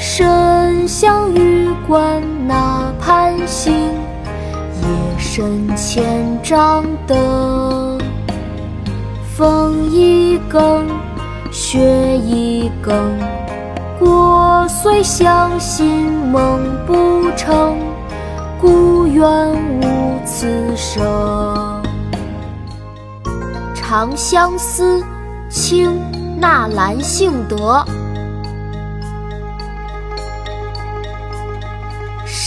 身向玉关那畔行，夜深千帐灯。风一更，雪一更，过虽相信梦不成，故园无此声。《长相思》清·纳兰性德。